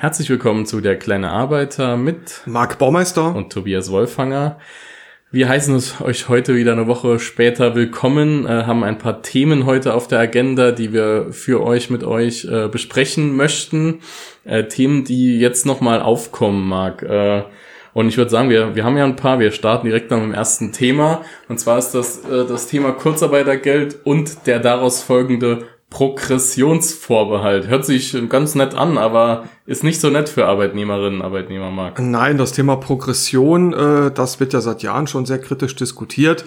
Herzlich willkommen zu der kleine Arbeiter mit Marc Baumeister und Tobias Wolfanger. Wir heißen es euch heute wieder eine Woche später willkommen, äh, haben ein paar Themen heute auf der Agenda, die wir für euch mit euch äh, besprechen möchten. Äh, Themen, die jetzt nochmal aufkommen, Marc. Äh, und ich würde sagen, wir, wir haben ja ein paar. Wir starten direkt mit dem ersten Thema. Und zwar ist das äh, das Thema Kurzarbeitergeld und der daraus folgende Progressionsvorbehalt. Hört sich ganz nett an, aber ist nicht so nett für Arbeitnehmerinnen und Arbeitnehmer, Marc. Nein, das Thema Progression, äh, das wird ja seit Jahren schon sehr kritisch diskutiert.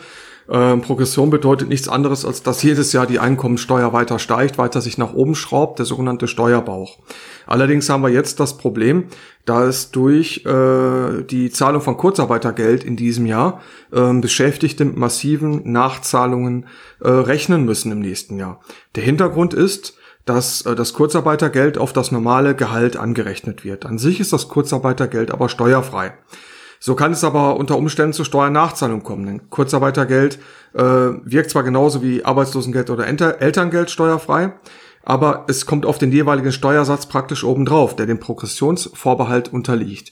Ähm, Progression bedeutet nichts anderes, als dass jedes Jahr die Einkommensteuer weiter steigt, weiter sich nach oben schraubt, der sogenannte Steuerbauch. Allerdings haben wir jetzt das Problem, da es durch äh, die Zahlung von Kurzarbeitergeld in diesem Jahr äh, Beschäftigte mit massiven Nachzahlungen äh, rechnen müssen im nächsten Jahr. Der Hintergrund ist, dass äh, das Kurzarbeitergeld auf das normale Gehalt angerechnet wird. An sich ist das Kurzarbeitergeld aber steuerfrei. So kann es aber unter Umständen zu Steuernachzahlungen kommen. Denn Kurzarbeitergeld äh, wirkt zwar genauso wie Arbeitslosengeld oder Elterngeld steuerfrei, aber es kommt auf den jeweiligen Steuersatz praktisch obendrauf, der dem Progressionsvorbehalt unterliegt.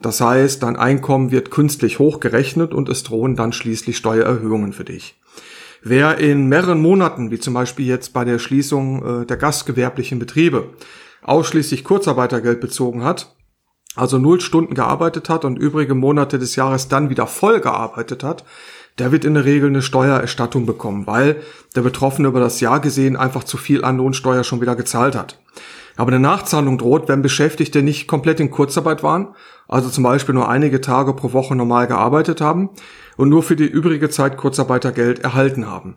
Das heißt, dein Einkommen wird künstlich hochgerechnet und es drohen dann schließlich Steuererhöhungen für dich. Wer in mehreren Monaten, wie zum Beispiel jetzt bei der Schließung äh, der gastgewerblichen Betriebe, ausschließlich Kurzarbeitergeld bezogen hat, also null Stunden gearbeitet hat und übrige Monate des Jahres dann wieder voll gearbeitet hat, der wird in der Regel eine Steuererstattung bekommen, weil der Betroffene über das Jahr gesehen einfach zu viel an Lohnsteuer schon wieder gezahlt hat. Aber eine Nachzahlung droht, wenn Beschäftigte nicht komplett in Kurzarbeit waren, also zum Beispiel nur einige Tage pro Woche normal gearbeitet haben und nur für die übrige Zeit Kurzarbeitergeld erhalten haben.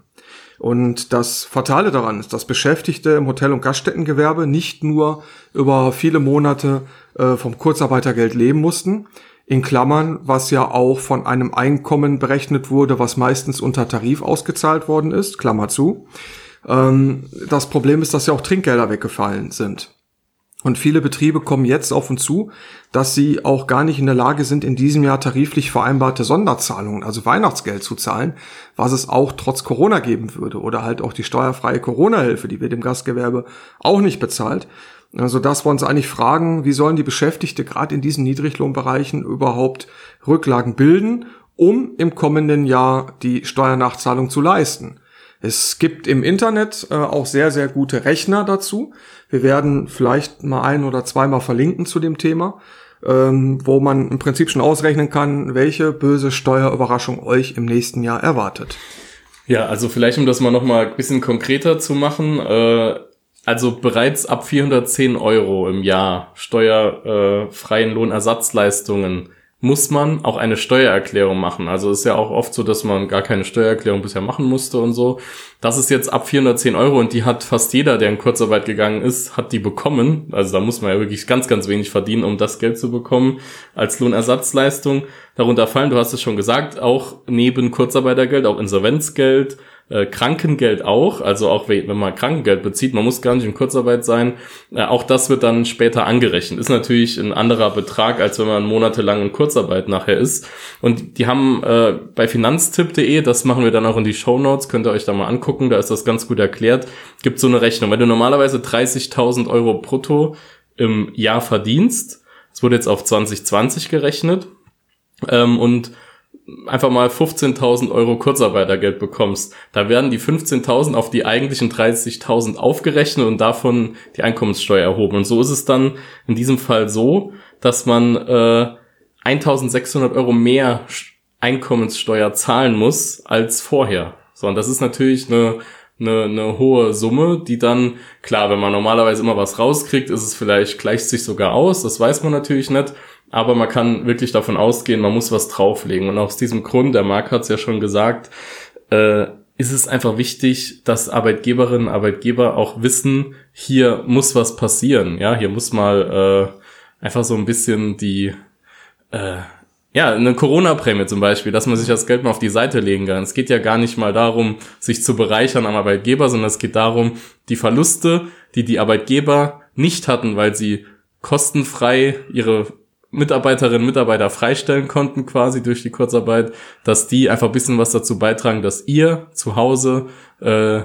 Und das Fatale daran ist, dass Beschäftigte im Hotel- und Gaststättengewerbe nicht nur über viele Monate äh, vom Kurzarbeitergeld leben mussten, in Klammern, was ja auch von einem Einkommen berechnet wurde, was meistens unter Tarif ausgezahlt worden ist, Klammer zu. Ähm, das Problem ist, dass ja auch Trinkgelder weggefallen sind. Und viele Betriebe kommen jetzt auf uns zu, dass sie auch gar nicht in der Lage sind, in diesem Jahr tariflich vereinbarte Sonderzahlungen, also Weihnachtsgeld zu zahlen, was es auch trotz Corona geben würde oder halt auch die steuerfreie Corona-Hilfe, die wird im Gastgewerbe auch nicht bezahlt. Also dass wir uns eigentlich fragen, wie sollen die Beschäftigte gerade in diesen Niedriglohnbereichen überhaupt Rücklagen bilden, um im kommenden Jahr die Steuernachzahlung zu leisten. Es gibt im Internet äh, auch sehr, sehr gute Rechner dazu. Wir werden vielleicht mal ein oder zweimal verlinken zu dem Thema, ähm, wo man im Prinzip schon ausrechnen kann, welche böse Steuerüberraschung euch im nächsten Jahr erwartet. Ja, also vielleicht um das mal noch mal ein bisschen konkreter zu machen. Äh, also bereits ab 410 Euro im Jahr steuerfreien Lohnersatzleistungen muss man auch eine Steuererklärung machen. Also ist ja auch oft so, dass man gar keine Steuererklärung bisher machen musste und so. Das ist jetzt ab 410 Euro und die hat fast jeder, der in Kurzarbeit gegangen ist, hat die bekommen. Also da muss man ja wirklich ganz, ganz wenig verdienen, um das Geld zu bekommen als Lohnersatzleistung. Darunter fallen, du hast es schon gesagt, auch neben Kurzarbeitergeld, auch Insolvenzgeld, äh, Krankengeld auch, also auch wenn man Krankengeld bezieht, man muss gar nicht in Kurzarbeit sein, äh, auch das wird dann später angerechnet. Ist natürlich ein anderer Betrag, als wenn man monatelang in Kurzarbeit nachher ist. Und die haben äh, bei finanztipp.de, das machen wir dann auch in die Show Notes, könnt ihr euch da mal angucken, da ist das ganz gut erklärt, gibt so eine Rechnung. Wenn du normalerweise 30.000 Euro brutto im Jahr verdienst, es wurde jetzt auf 2020 gerechnet, ähm, und einfach mal 15.000 Euro Kurzarbeitergeld bekommst, da werden die 15.000 auf die eigentlichen 30.000 aufgerechnet und davon die Einkommenssteuer erhoben. Und so ist es dann in diesem Fall so, dass man äh, 1.600 Euro mehr Einkommenssteuer zahlen muss als vorher. So, und das ist natürlich eine, eine, eine hohe Summe, die dann, klar, wenn man normalerweise immer was rauskriegt, ist es vielleicht, gleicht sich sogar aus, das weiß man natürlich nicht aber man kann wirklich davon ausgehen, man muss was drauflegen. Und aus diesem Grund, der Marc hat es ja schon gesagt, äh, ist es einfach wichtig, dass Arbeitgeberinnen und Arbeitgeber auch wissen, hier muss was passieren. Ja, hier muss mal äh, einfach so ein bisschen die äh, ja, eine Corona-Prämie zum Beispiel, dass man sich das Geld mal auf die Seite legen kann. Es geht ja gar nicht mal darum, sich zu bereichern am Arbeitgeber, sondern es geht darum, die Verluste, die die Arbeitgeber nicht hatten, weil sie kostenfrei ihre Mitarbeiterinnen und Mitarbeiter freistellen konnten, quasi durch die Kurzarbeit, dass die einfach ein bisschen was dazu beitragen, dass ihr zu Hause äh,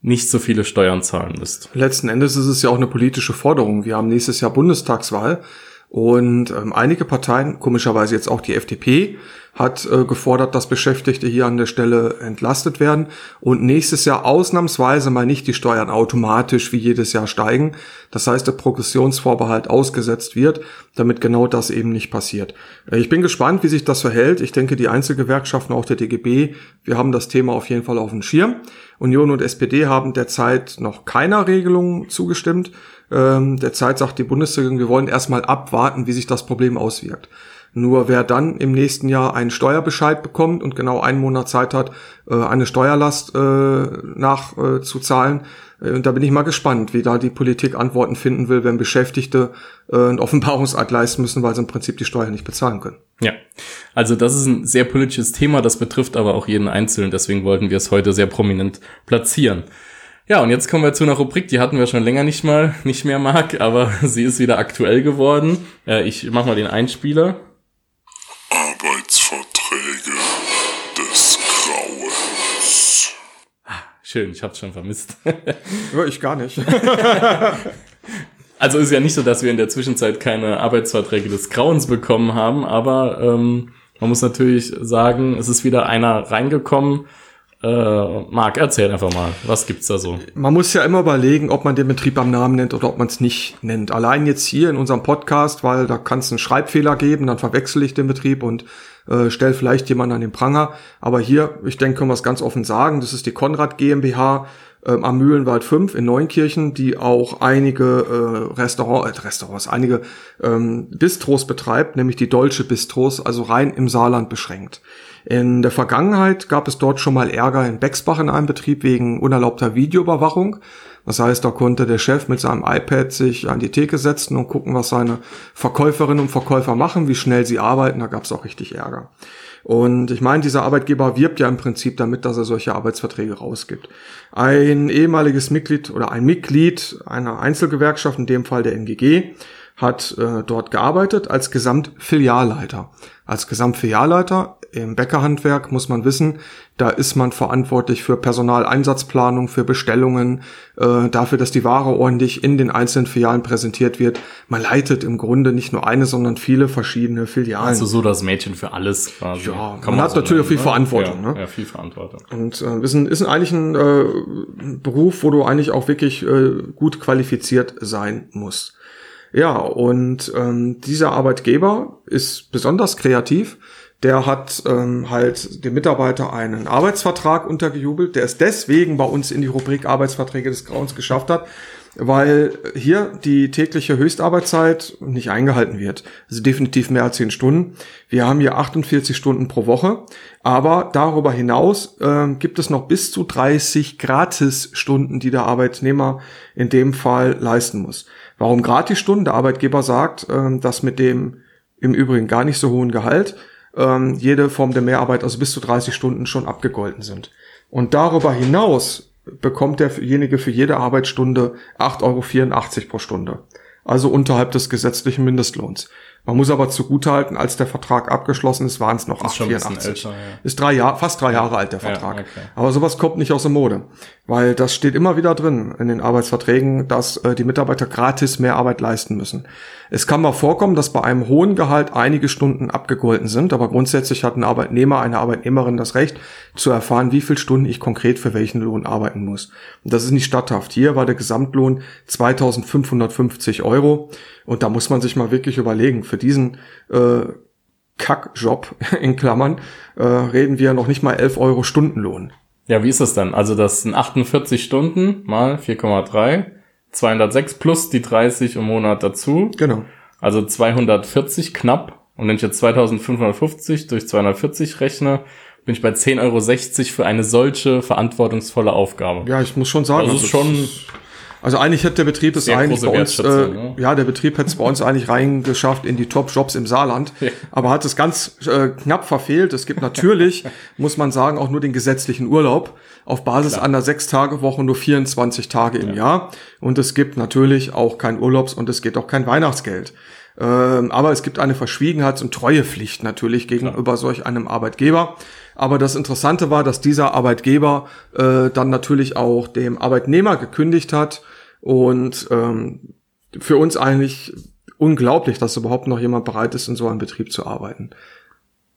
nicht so viele Steuern zahlen müsst. Letzten Endes ist es ja auch eine politische Forderung. Wir haben nächstes Jahr Bundestagswahl und ähm, einige Parteien, komischerweise jetzt auch die FDP, hat äh, gefordert, dass Beschäftigte hier an der Stelle entlastet werden und nächstes Jahr ausnahmsweise mal nicht die Steuern automatisch wie jedes Jahr steigen. Das heißt, der Progressionsvorbehalt ausgesetzt wird, damit genau das eben nicht passiert. Äh, ich bin gespannt, wie sich das verhält. Ich denke, die Einzelgewerkschaften, auch der DGB, wir haben das Thema auf jeden Fall auf dem Schirm. Union und SPD haben derzeit noch keiner Regelung zugestimmt. Ähm, derzeit sagt die Bundesregierung, wir wollen erstmal abwarten, wie sich das Problem auswirkt. Nur wer dann im nächsten Jahr einen Steuerbescheid bekommt und genau einen Monat Zeit hat, äh, eine Steuerlast äh, nachzuzahlen, äh, da bin ich mal gespannt, wie da die Politik Antworten finden will, wenn Beschäftigte einen Offenbarungseid leisten müssen, weil sie im Prinzip die Steuer nicht bezahlen können. Ja, also das ist ein sehr politisches Thema, das betrifft aber auch jeden Einzelnen, deswegen wollten wir es heute sehr prominent platzieren. Ja, und jetzt kommen wir zu einer Rubrik, die hatten wir schon länger nicht mal, nicht mehr, Marc, aber sie ist wieder aktuell geworden. ich mach mal den Einspieler. Schön, ich hab's schon vermisst. ich gar nicht. also ist ja nicht so, dass wir in der Zwischenzeit keine Arbeitsverträge des Grauens bekommen haben, aber ähm, man muss natürlich sagen, es ist wieder einer reingekommen, äh, Marc, erzähl einfach mal, was gibt's da so? Man muss ja immer überlegen, ob man den Betrieb am Namen nennt oder ob man es nicht nennt. Allein jetzt hier in unserem Podcast, weil da kann es einen Schreibfehler geben, dann verwechsel ich den Betrieb und äh, stell vielleicht jemanden an den Pranger. Aber hier, ich denke, können wir es ganz offen sagen, das ist die Konrad GmbH ähm, am Mühlenwald 5 in Neunkirchen, die auch einige äh, Restaurant, äh, Restaurants, einige ähm, Bistros betreibt, nämlich die Deutsche Bistros, also rein im Saarland beschränkt. In der Vergangenheit gab es dort schon mal Ärger in Bexbach in einem Betrieb wegen unerlaubter Videoüberwachung. Das heißt, da konnte der Chef mit seinem iPad sich an die Theke setzen und gucken, was seine Verkäuferinnen und Verkäufer machen, wie schnell sie arbeiten. Da gab es auch richtig Ärger. Und ich meine, dieser Arbeitgeber wirbt ja im Prinzip damit, dass er solche Arbeitsverträge rausgibt. Ein ehemaliges Mitglied oder ein Mitglied einer Einzelgewerkschaft, in dem Fall der NGG, hat äh, dort gearbeitet als Gesamtfilialleiter. Als Gesamtfilialleiter im Bäckerhandwerk muss man wissen, da ist man verantwortlich für Personaleinsatzplanung, für Bestellungen, äh, dafür, dass die Ware ordentlich in den einzelnen Filialen präsentiert wird. Man leitet im Grunde nicht nur eine, sondern viele verschiedene Filialen. Also so das Mädchen für alles quasi. Ja, man, man hat so natürlich auch viel ne? Verantwortung. Ja, ne? ja, viel Verantwortung. Und äh, ist, ein, ist eigentlich ein äh, Beruf, wo du eigentlich auch wirklich äh, gut qualifiziert sein musst. Ja, und ähm, dieser Arbeitgeber ist besonders kreativ. Der hat ähm, halt dem Mitarbeiter einen Arbeitsvertrag untergejubelt, der es deswegen bei uns in die Rubrik Arbeitsverträge des Grauens geschafft hat, weil hier die tägliche Höchstarbeitszeit nicht eingehalten wird. Also definitiv mehr als 10 Stunden. Wir haben hier 48 Stunden pro Woche, aber darüber hinaus äh, gibt es noch bis zu 30 Gratisstunden, die der Arbeitnehmer in dem Fall leisten muss. Warum Gratisstunden? Der Arbeitgeber sagt, äh, dass mit dem im Übrigen gar nicht so hohen Gehalt ähm, jede Form der Mehrarbeit, also bis zu 30 Stunden schon abgegolten sind. Und darüber hinaus bekommt derjenige für jede Arbeitsstunde 8,84 Euro pro Stunde. Also unterhalb des gesetzlichen Mindestlohns. Man muss aber zugutehalten, als der Vertrag abgeschlossen ist, waren es noch 884. Ja. Ist drei Jahre, fast drei Jahre alt der Vertrag. Ja, okay. Aber sowas kommt nicht aus der Mode, weil das steht immer wieder drin in den Arbeitsverträgen, dass äh, die Mitarbeiter gratis mehr Arbeit leisten müssen. Es kann mal vorkommen, dass bei einem hohen Gehalt einige Stunden abgegolten sind, aber grundsätzlich hat ein Arbeitnehmer, eine Arbeitnehmerin das Recht zu erfahren, wie viel Stunden ich konkret für welchen Lohn arbeiten muss. Und das ist nicht statthaft. Hier war der Gesamtlohn 2550 Euro und da muss man sich mal wirklich überlegen, für diesen äh, Kackjob in Klammern äh, reden wir noch nicht mal 11 Euro Stundenlohn. Ja, wie ist das dann? Also das sind 48 Stunden mal 4,3 206 plus die 30 im Monat dazu. Genau. Also 240 knapp. Und wenn ich jetzt 2550 durch 240 rechne, bin ich bei 10,60 Euro für eine solche verantwortungsvolle Aufgabe. Ja, ich muss schon sagen, also, ist schon also eigentlich hätte der Betrieb es eigentlich bei uns, äh, ne? ja, der Betrieb hätte es bei uns eigentlich reingeschafft in die Top-Jobs im Saarland, ja. aber hat es ganz äh, knapp verfehlt. Es gibt natürlich, muss man sagen, auch nur den gesetzlichen Urlaub auf Basis Klar. einer Sechs-Tage-Woche nur 24 Tage im ja. Jahr. Und es gibt natürlich auch kein Urlaubs- und es geht auch kein Weihnachtsgeld. Ähm, aber es gibt eine Verschwiegenheits- und Treuepflicht natürlich gegenüber Klar. solch einem Arbeitgeber. Aber das Interessante war, dass dieser Arbeitgeber äh, dann natürlich auch dem Arbeitnehmer gekündigt hat und ähm, für uns eigentlich unglaublich, dass überhaupt noch jemand bereit ist, in so einem Betrieb zu arbeiten.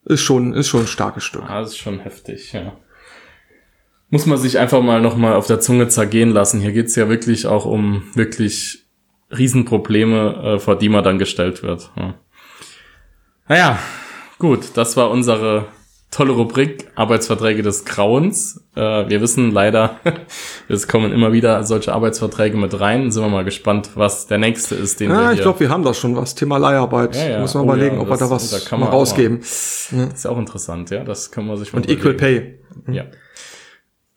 Ist schon, ist schon ein starkes Stück. Ah, ist schon heftig, ja. Muss man sich einfach mal nochmal auf der Zunge zergehen lassen. Hier geht's ja wirklich auch um wirklich Riesenprobleme, äh, vor die man dann gestellt wird. Ja. Naja, gut, das war unsere tolle Rubrik Arbeitsverträge des Grauens. Äh, wir wissen leider, es kommen immer wieder solche Arbeitsverträge mit rein. Sind wir mal gespannt, was der nächste ist, den ja, wir ich glaube, wir haben das schon was. Thema Leiharbeit. Ja, ja. Muss man oh, überlegen, ja, ob das, wir da was da mal rausgeben. Mal, ist ja auch interessant, ja. Das kann man sich mal Und überlegen. Equal Pay. Ja.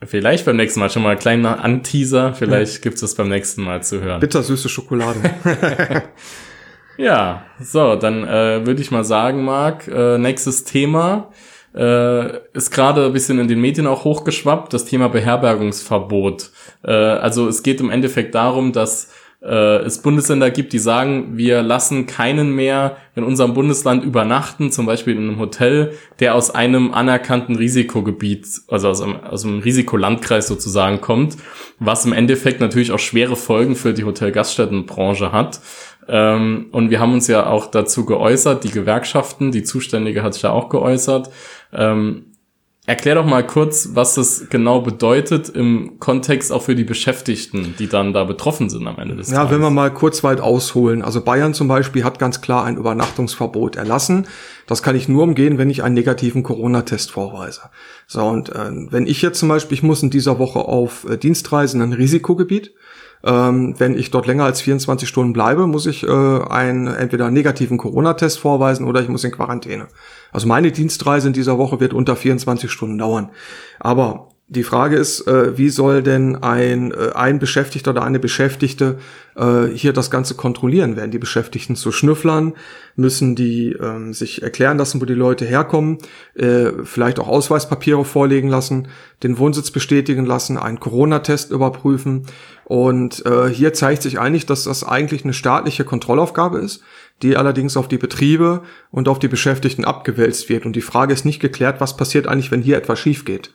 Vielleicht beim nächsten Mal schon mal ein kleiner Anteaser. Vielleicht ja. gibt's das beim nächsten Mal zu hören. Bittersüße Schokolade. ja, so, dann äh, würde ich mal sagen, Marc, äh, nächstes Thema äh, ist gerade ein bisschen in den Medien auch hochgeschwappt, das Thema Beherbergungsverbot. Äh, also es geht im Endeffekt darum, dass äh, es Bundesländer gibt, die sagen, wir lassen keinen mehr in unserem Bundesland übernachten, zum Beispiel in einem Hotel, der aus einem anerkannten Risikogebiet, also aus einem, aus einem Risikolandkreis sozusagen kommt, was im Endeffekt natürlich auch schwere Folgen für die Hotelgaststättenbranche hat. Ähm, und wir haben uns ja auch dazu geäußert, die Gewerkschaften, die Zuständige hat sich ja auch geäußert. Ähm, erklär doch mal kurz, was das genau bedeutet im Kontext auch für die Beschäftigten, die dann da betroffen sind am Ende des ja, Tages. Ja, wenn wir mal kurz weit ausholen. Also Bayern zum Beispiel hat ganz klar ein Übernachtungsverbot erlassen. Das kann ich nur umgehen, wenn ich einen negativen Corona-Test vorweise. So, und äh, wenn ich jetzt zum Beispiel, ich muss in dieser Woche auf äh, Dienstreisen in ein Risikogebiet, ähm, wenn ich dort länger als 24 Stunden bleibe, muss ich äh, einen entweder negativen Corona-Test vorweisen oder ich muss in Quarantäne. Also meine Dienstreise in dieser Woche wird unter 24 Stunden dauern. Aber die Frage ist, äh, wie soll denn ein, äh, ein Beschäftigter oder eine Beschäftigte äh, hier das Ganze kontrollieren? Werden die Beschäftigten zu Schnüfflern? Müssen die ähm, sich erklären lassen, wo die Leute herkommen? Äh, vielleicht auch Ausweispapiere vorlegen lassen, den Wohnsitz bestätigen lassen, einen Corona-Test überprüfen? Und äh, hier zeigt sich eigentlich, dass das eigentlich eine staatliche Kontrollaufgabe ist, die allerdings auf die Betriebe und auf die Beschäftigten abgewälzt wird. Und die Frage ist nicht geklärt, was passiert eigentlich, wenn hier etwas schief geht.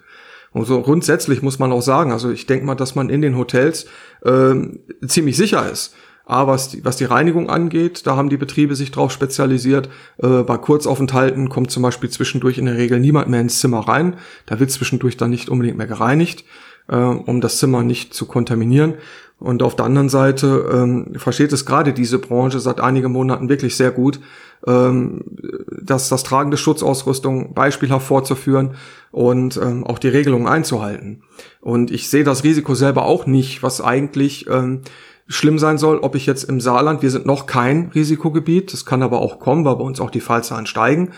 Und so grundsätzlich muss man auch sagen, also ich denke mal, dass man in den Hotels ähm, ziemlich sicher ist. Aber was die, was die Reinigung angeht, da haben die Betriebe sich drauf spezialisiert. Äh, bei Kurzaufenthalten kommt zum Beispiel zwischendurch in der Regel niemand mehr ins Zimmer rein. Da wird zwischendurch dann nicht unbedingt mehr gereinigt, äh, um das Zimmer nicht zu kontaminieren. Und auf der anderen Seite ähm, versteht es gerade diese Branche seit einigen Monaten wirklich sehr gut, ähm, dass das Tragen der Schutzausrüstung beispielhaft vorzuführen und ähm, auch die Regelungen einzuhalten. Und ich sehe das Risiko selber auch nicht, was eigentlich ähm, schlimm sein soll, ob ich jetzt im Saarland, wir sind noch kein Risikogebiet, das kann aber auch kommen, weil bei uns auch die Fallzahlen steigen.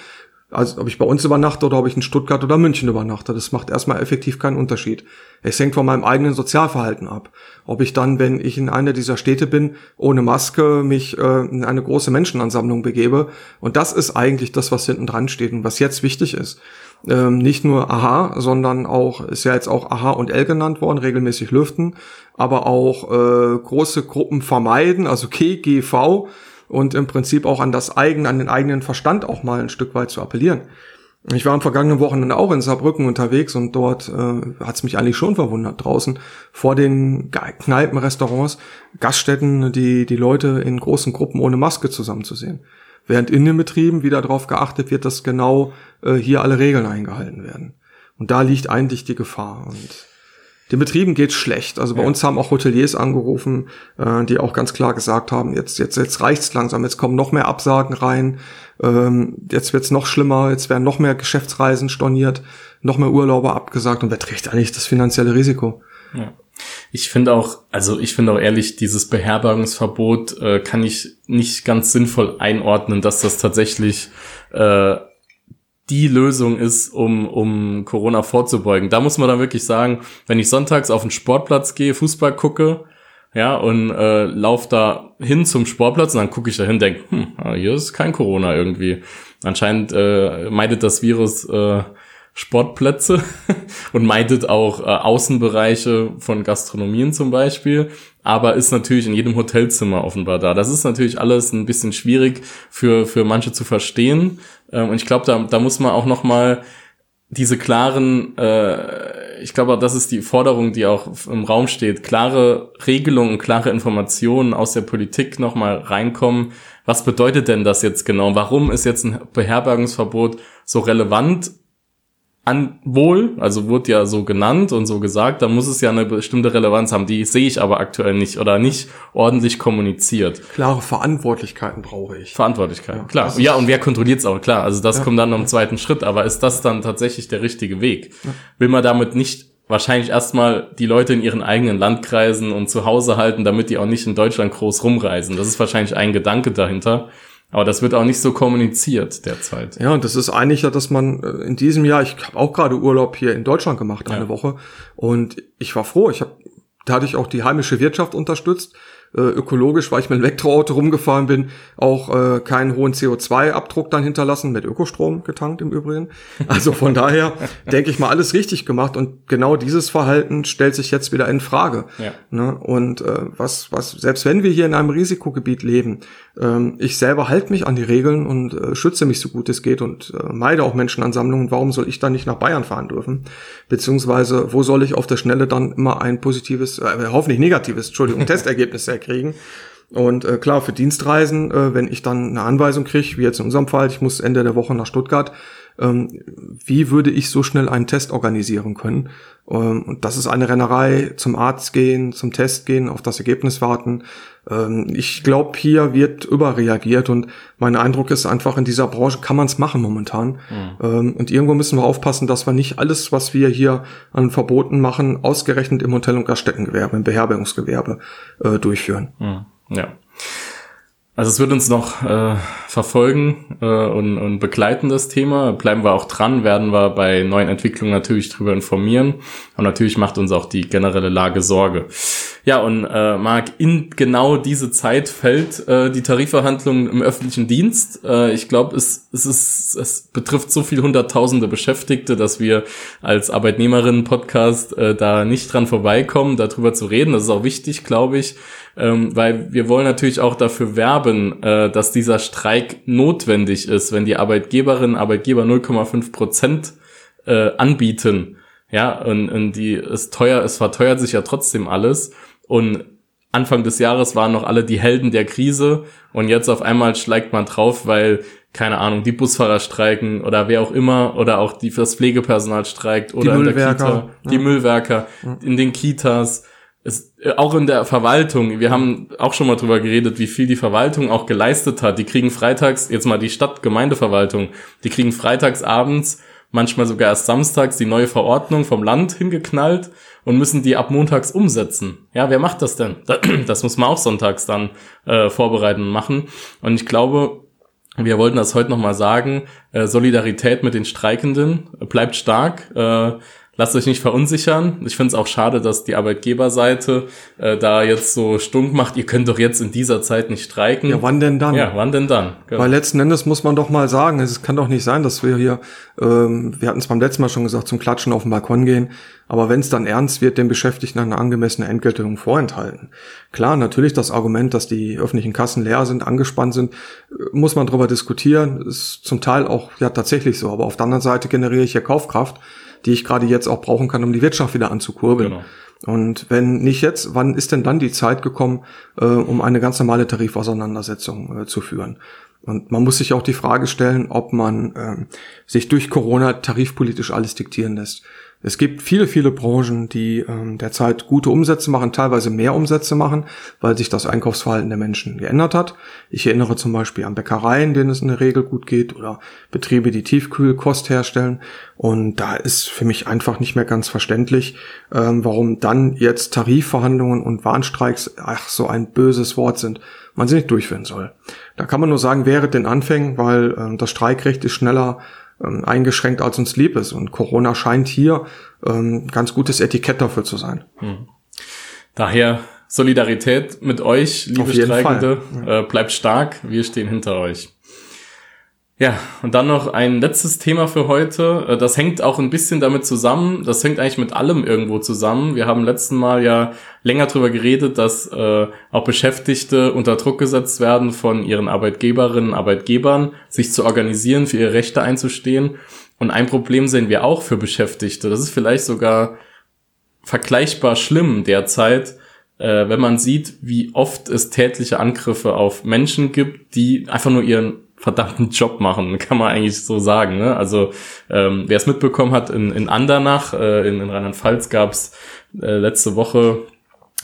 Also ob ich bei uns übernachte oder ob ich in Stuttgart oder München übernachte, das macht erstmal effektiv keinen Unterschied. Es hängt von meinem eigenen Sozialverhalten ab. Ob ich dann, wenn ich in einer dieser Städte bin, ohne Maske mich äh, in eine große Menschenansammlung begebe. Und das ist eigentlich das, was hinten dran steht und was jetzt wichtig ist. Ähm, nicht nur AHA, sondern auch, ist ja jetzt auch AHA und L genannt worden, regelmäßig lüften, aber auch äh, große Gruppen vermeiden, also KGV, und im Prinzip auch an das eigene, an den eigenen Verstand auch mal ein Stück weit zu appellieren. Ich war am vergangenen Wochenende auch in Saarbrücken unterwegs und dort äh, hat es mich eigentlich schon verwundert. Draußen vor den Kneipen, Restaurants, Gaststätten, die, die Leute in großen Gruppen ohne Maske zusammenzusehen. Während in den Betrieben wieder darauf geachtet wird, dass genau äh, hier alle Regeln eingehalten werden. Und da liegt eigentlich die Gefahr. Und den Betrieben geht's schlecht. Also bei ja. uns haben auch Hoteliers angerufen, äh, die auch ganz klar gesagt haben, jetzt, jetzt, jetzt reicht's langsam, jetzt kommen noch mehr Absagen rein, ähm, jetzt wird's noch schlimmer, jetzt werden noch mehr Geschäftsreisen storniert, noch mehr Urlauber abgesagt und wer trägt eigentlich das finanzielle Risiko? Ja. Ich finde auch, also ich finde auch ehrlich, dieses Beherbergungsverbot äh, kann ich nicht ganz sinnvoll einordnen, dass das tatsächlich äh, die Lösung ist, um, um Corona vorzubeugen. Da muss man dann wirklich sagen, wenn ich sonntags auf den Sportplatz gehe, Fußball gucke, ja, und äh, lauf da hin zum Sportplatz und dann gucke ich da hin denke, hm, ah, hier ist kein Corona irgendwie. Anscheinend äh, meidet das Virus äh, Sportplätze und meidet auch äh, Außenbereiche von Gastronomien zum Beispiel, aber ist natürlich in jedem Hotelzimmer offenbar da. Das ist natürlich alles ein bisschen schwierig für, für manche zu verstehen. Ähm, und ich glaube, da, da muss man auch noch mal diese klaren, äh, ich glaube, das ist die Forderung, die auch im Raum steht, klare Regelungen, klare Informationen aus der Politik nochmal reinkommen. Was bedeutet denn das jetzt genau? Warum ist jetzt ein Beherbergungsverbot so relevant? An wohl, also wurde ja so genannt und so gesagt, da muss es ja eine bestimmte Relevanz haben. Die sehe ich aber aktuell nicht oder nicht ordentlich kommuniziert. Klare Verantwortlichkeiten brauche ich. Verantwortlichkeiten, ja, klar. Ja, und wer kontrolliert es auch? Klar, also das ja. kommt dann im zweiten Schritt, aber ist das dann tatsächlich der richtige Weg? Ja. Will man damit nicht wahrscheinlich erstmal die Leute in ihren eigenen Landkreisen und zu Hause halten, damit die auch nicht in Deutschland groß rumreisen? Das ist wahrscheinlich ein Gedanke dahinter. Aber das wird auch nicht so kommuniziert derzeit. Ja, und das ist eigentlich ja, dass man äh, in diesem Jahr, ich habe auch gerade Urlaub hier in Deutschland gemacht, eine ja. Woche, und ich war froh. Ich habe dadurch auch die heimische Wirtschaft unterstützt äh, ökologisch, weil ich mit dem Elektroauto rumgefahren bin, auch äh, keinen hohen CO2-Abdruck dann hinterlassen, mit Ökostrom getankt im Übrigen. Also von daher denke ich mal, alles richtig gemacht und genau dieses Verhalten stellt sich jetzt wieder in Frage. Ja. Ne? Und äh, was, was, selbst wenn wir hier in einem Risikogebiet leben, ähm, ich selber halte mich an die Regeln und äh, schütze mich so gut es geht und äh, meide auch Menschenansammlungen. Warum soll ich dann nicht nach Bayern fahren dürfen? Beziehungsweise, wo soll ich auf der Schnelle dann immer ein positives, äh, hoffentlich negatives, Entschuldigung, Testergebnis kriegen? Und äh, klar, für Dienstreisen, äh, wenn ich dann eine Anweisung kriege, wie jetzt in unserem Fall, ich muss Ende der Woche nach Stuttgart, ähm, wie würde ich so schnell einen Test organisieren können? Ähm, und das ist eine Rennerei, zum Arzt gehen, zum Test gehen, auf das Ergebnis warten. Ähm, ich glaube, hier wird überreagiert und mein Eindruck ist einfach, in dieser Branche kann man es machen momentan. Mhm. Und irgendwo müssen wir aufpassen, dass wir nicht alles, was wir hier an Verboten machen, ausgerechnet im Hotel- und Gaststättengewerbe, im Beherbergungsgewerbe äh, durchführen. Mhm. Ja. Also es wird uns noch äh, verfolgen äh, und, und begleiten das Thema. Bleiben wir auch dran, werden wir bei neuen Entwicklungen natürlich drüber informieren. Und natürlich macht uns auch die generelle Lage Sorge. Ja, und äh, Marc, in genau diese Zeit fällt äh, die Tarifverhandlung im öffentlichen Dienst. Äh, ich glaube, es, es, ist, es betrifft so viel hunderttausende Beschäftigte, dass wir als Arbeitnehmerinnen-Podcast äh, da nicht dran vorbeikommen, darüber zu reden. Das ist auch wichtig, glaube ich ähm, weil wir wollen natürlich auch dafür werben, äh, dass dieser Streik notwendig ist, wenn die Arbeitgeberinnen Arbeitgeber 0,5 Prozent äh, anbieten. Ja, und, und die ist teuer, es verteuert sich ja trotzdem alles. Und Anfang des Jahres waren noch alle die Helden der Krise und jetzt auf einmal schlägt man drauf, weil keine Ahnung, die Busfahrer streiken oder wer auch immer oder auch die das Pflegepersonal streikt oder in der Kita, die ja. Müllwerker in den Kitas es, äh, auch in der Verwaltung, wir haben auch schon mal drüber geredet, wie viel die Verwaltung auch geleistet hat. Die kriegen freitags, jetzt mal die Stadt-Gemeindeverwaltung, die kriegen freitags abends, manchmal sogar erst samstags die neue Verordnung vom Land hingeknallt und müssen die ab montags umsetzen. Ja, wer macht das denn? Das muss man auch sonntags dann äh, vorbereiten und machen. Und ich glaube, wir wollten das heute nochmal sagen, äh, Solidarität mit den Streikenden bleibt stark. Äh, lasst euch nicht verunsichern. Ich finde es auch schade, dass die Arbeitgeberseite äh, da jetzt so stunk macht, ihr könnt doch jetzt in dieser Zeit nicht streiken. Ja, wann denn dann? Ja, wann denn dann? Genau. Weil letzten Endes muss man doch mal sagen, es kann doch nicht sein, dass wir hier, ähm, wir hatten es beim letzten Mal schon gesagt, zum Klatschen auf den Balkon gehen. Aber wenn es dann ernst wird, den Beschäftigten eine angemessene Entgeltung vorenthalten. Klar, natürlich das Argument, dass die öffentlichen Kassen leer sind, angespannt sind, muss man darüber diskutieren. Ist zum Teil auch ja tatsächlich so. Aber auf der anderen Seite generiere ich ja Kaufkraft die ich gerade jetzt auch brauchen kann, um die Wirtschaft wieder anzukurbeln. Genau. Und wenn nicht jetzt, wann ist denn dann die Zeit gekommen, äh, um eine ganz normale Tarifauseinandersetzung äh, zu führen? Und man muss sich auch die Frage stellen, ob man äh, sich durch Corona tarifpolitisch alles diktieren lässt. Es gibt viele, viele Branchen, die ähm, derzeit gute Umsätze machen, teilweise mehr Umsätze machen, weil sich das Einkaufsverhalten der Menschen geändert hat. Ich erinnere zum Beispiel an Bäckereien, denen es in der Regel gut geht, oder Betriebe, die Tiefkühlkost herstellen. Und da ist für mich einfach nicht mehr ganz verständlich, ähm, warum dann jetzt Tarifverhandlungen und Warnstreiks, ach, so ein böses Wort sind, man sie nicht durchführen soll. Da kann man nur sagen, wäre den Anfängen, weil ähm, das Streikrecht ist schneller ähm, eingeschränkt, als uns lieb ist. Und Corona scheint hier ähm, ganz gutes Etikett dafür zu sein. Hm. Daher Solidarität mit euch, liebe Streikende. Ja. Äh, bleibt stark, wir stehen hinter euch. Ja, und dann noch ein letztes Thema für heute. Äh, das hängt auch ein bisschen damit zusammen. Das hängt eigentlich mit allem irgendwo zusammen. Wir haben letzten Mal ja länger drüber geredet, dass äh, auch Beschäftigte unter Druck gesetzt werden von ihren Arbeitgeberinnen, Arbeitgebern, sich zu organisieren, für ihre Rechte einzustehen. Und ein Problem sehen wir auch für Beschäftigte. Das ist vielleicht sogar vergleichbar schlimm derzeit, äh, wenn man sieht, wie oft es tätliche Angriffe auf Menschen gibt, die einfach nur ihren verdammten Job machen, kann man eigentlich so sagen. Ne? Also ähm, wer es mitbekommen hat, in, in Andernach, äh, in, in Rheinland-Pfalz gab es äh, letzte Woche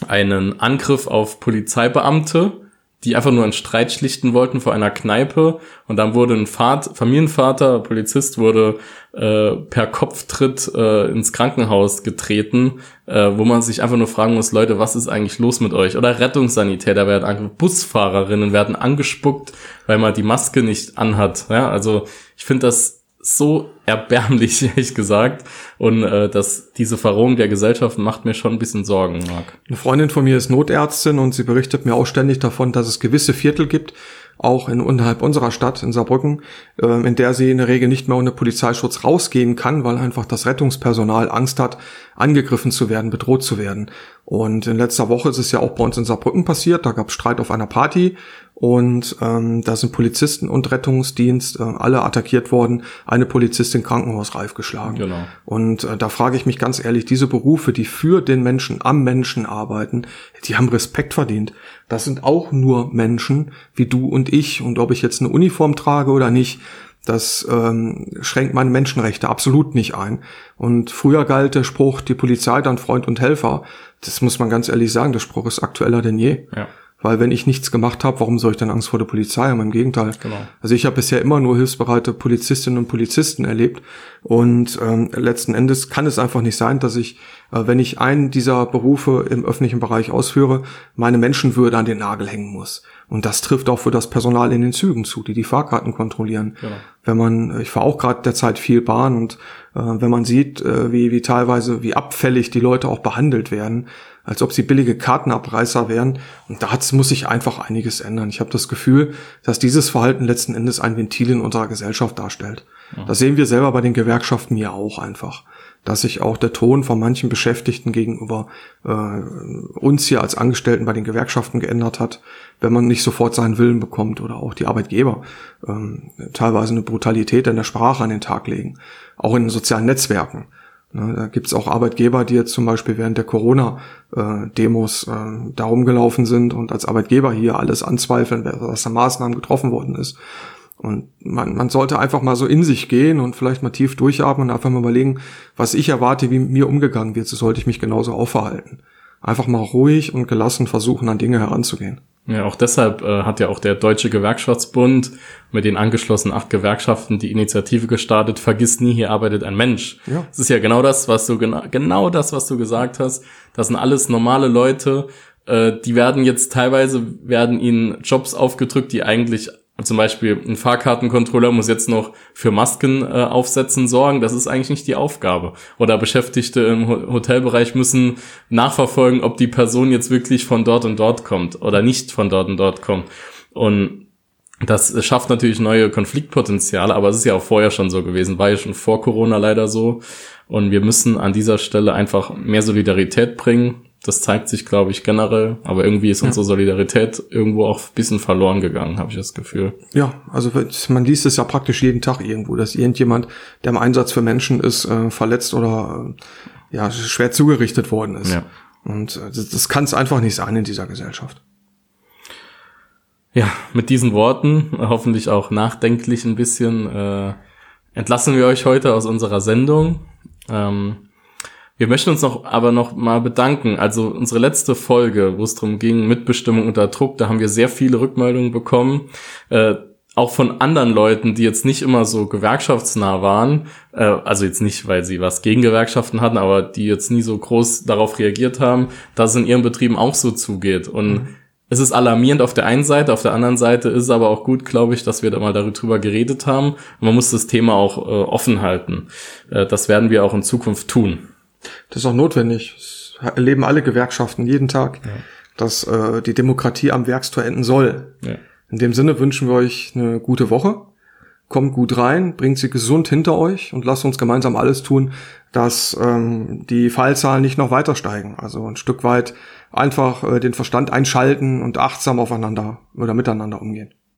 einen Angriff auf Polizeibeamte, die einfach nur einen Streit schlichten wollten vor einer Kneipe und dann wurde ein Vater, Familienvater, Polizist wurde äh, per Kopftritt äh, ins Krankenhaus getreten, äh, wo man sich einfach nur fragen muss, Leute, was ist eigentlich los mit euch? Oder Rettungssanitäter werden angespuckt, Busfahrerinnen werden angespuckt, weil man die Maske nicht anhat. Ja, also ich finde das so erbärmlich, ehrlich gesagt. Und äh, dass diese Verrohung der Gesellschaft macht mir schon ein bisschen Sorgen, Marc. Eine Freundin von mir ist Notärztin und sie berichtet mir auch ständig davon, dass es gewisse Viertel gibt, auch in unterhalb unserer Stadt in Saarbrücken, äh, in der sie in der Regel nicht mehr ohne Polizeischutz rausgehen kann, weil einfach das Rettungspersonal Angst hat, angegriffen zu werden, bedroht zu werden. Und in letzter Woche ist es ja auch bei uns in Saarbrücken passiert. Da gab es Streit auf einer Party und ähm, da sind Polizisten und Rettungsdienst äh, alle attackiert worden. Eine Polizistin krankenhausreif geschlagen. Genau. Und äh, da frage ich mich ganz ehrlich, diese Berufe, die für den Menschen, am Menschen arbeiten, die haben Respekt verdient. Das sind auch nur Menschen wie du und ich. Und ob ich jetzt eine Uniform trage oder nicht, das ähm, schränkt meine Menschenrechte absolut nicht ein. Und früher galt der Spruch, die Polizei dann Freund und Helfer. Das muss man ganz ehrlich sagen, der Spruch ist aktueller denn je. Ja. Weil wenn ich nichts gemacht habe, warum soll ich dann Angst vor der Polizei haben? Im Gegenteil. Genau. Also ich habe bisher immer nur hilfsbereite Polizistinnen und Polizisten erlebt. Und ähm, letzten Endes kann es einfach nicht sein, dass ich, äh, wenn ich einen dieser Berufe im öffentlichen Bereich ausführe, meine Menschenwürde an den Nagel hängen muss. Und das trifft auch für das Personal in den Zügen zu, die die Fahrkarten kontrollieren. Genau. Wenn man, ich fahre auch gerade derzeit viel Bahn und äh, wenn man sieht, äh, wie, wie teilweise, wie abfällig die Leute auch behandelt werden, als ob sie billige Kartenabreißer wären. Und da muss sich einfach einiges ändern. Ich habe das Gefühl, dass dieses Verhalten letzten Endes ein Ventil in unserer Gesellschaft darstellt. Das sehen wir selber bei den Gewerkschaften ja auch einfach. Dass sich auch der Ton von manchen Beschäftigten gegenüber äh, uns hier als Angestellten bei den Gewerkschaften geändert hat, wenn man nicht sofort seinen Willen bekommt oder auch die Arbeitgeber ähm, teilweise eine Brutalität in der Sprache an den Tag legen. Auch in den sozialen Netzwerken. Ne, da gibt's auch Arbeitgeber, die jetzt zum Beispiel während der Corona-Demos äh, darum gelaufen sind und als Arbeitgeber hier alles anzweifeln, was da Maßnahmen getroffen worden ist. Und man, man sollte einfach mal so in sich gehen und vielleicht mal tief durchatmen und einfach mal überlegen, was ich erwarte, wie mir umgegangen wird, so sollte ich mich genauso auch. Einfach mal ruhig und gelassen versuchen, an Dinge heranzugehen. Ja, auch deshalb äh, hat ja auch der Deutsche Gewerkschaftsbund mit den angeschlossenen acht Gewerkschaften die Initiative gestartet, vergiss nie, hier arbeitet ein Mensch. Ja. Das ist ja genau das, was du genau, genau das, was du gesagt hast. Das sind alles normale Leute, äh, die werden jetzt teilweise, werden ihnen Jobs aufgedrückt, die eigentlich zum Beispiel ein Fahrkartenkontrolleur muss jetzt noch für Masken äh, aufsetzen sorgen. Das ist eigentlich nicht die Aufgabe. Oder Beschäftigte im Ho Hotelbereich müssen nachverfolgen, ob die Person jetzt wirklich von dort und dort kommt oder nicht von dort und dort kommt. Und das schafft natürlich neue Konfliktpotenziale, aber es ist ja auch vorher schon so gewesen, war ja schon vor Corona leider so. Und wir müssen an dieser Stelle einfach mehr Solidarität bringen. Das zeigt sich, glaube ich, generell. Aber irgendwie ist unsere Solidarität irgendwo auch ein bisschen verloren gegangen, habe ich das Gefühl. Ja, also man liest es ja praktisch jeden Tag irgendwo, dass irgendjemand, der im Einsatz für Menschen ist, äh, verletzt oder äh, ja schwer zugerichtet worden ist. Ja. Und äh, das, das kann es einfach nicht sein in dieser Gesellschaft. Ja, mit diesen Worten, hoffentlich auch nachdenklich ein bisschen, äh, entlassen wir euch heute aus unserer Sendung. Ähm, wir möchten uns noch aber noch mal bedanken. Also unsere letzte Folge, wo es darum ging, Mitbestimmung unter Druck, da haben wir sehr viele Rückmeldungen bekommen. Äh, auch von anderen Leuten, die jetzt nicht immer so gewerkschaftsnah waren, äh, also jetzt nicht, weil sie was gegen Gewerkschaften hatten, aber die jetzt nie so groß darauf reagiert haben, dass es in ihren Betrieben auch so zugeht. Und mhm. es ist alarmierend auf der einen Seite, auf der anderen Seite ist es aber auch gut, glaube ich, dass wir da mal darüber geredet haben. Und man muss das Thema auch äh, offen halten. Äh, das werden wir auch in Zukunft tun. Das ist auch notwendig. Das erleben alle Gewerkschaften jeden Tag, ja. dass äh, die Demokratie am Werkstor enden soll. Ja. In dem Sinne wünschen wir euch eine gute Woche. Kommt gut rein, bringt sie gesund hinter euch und lasst uns gemeinsam alles tun, dass ähm, die Fallzahlen nicht noch weiter steigen. Also ein Stück weit einfach äh, den Verstand einschalten und achtsam aufeinander oder miteinander umgehen.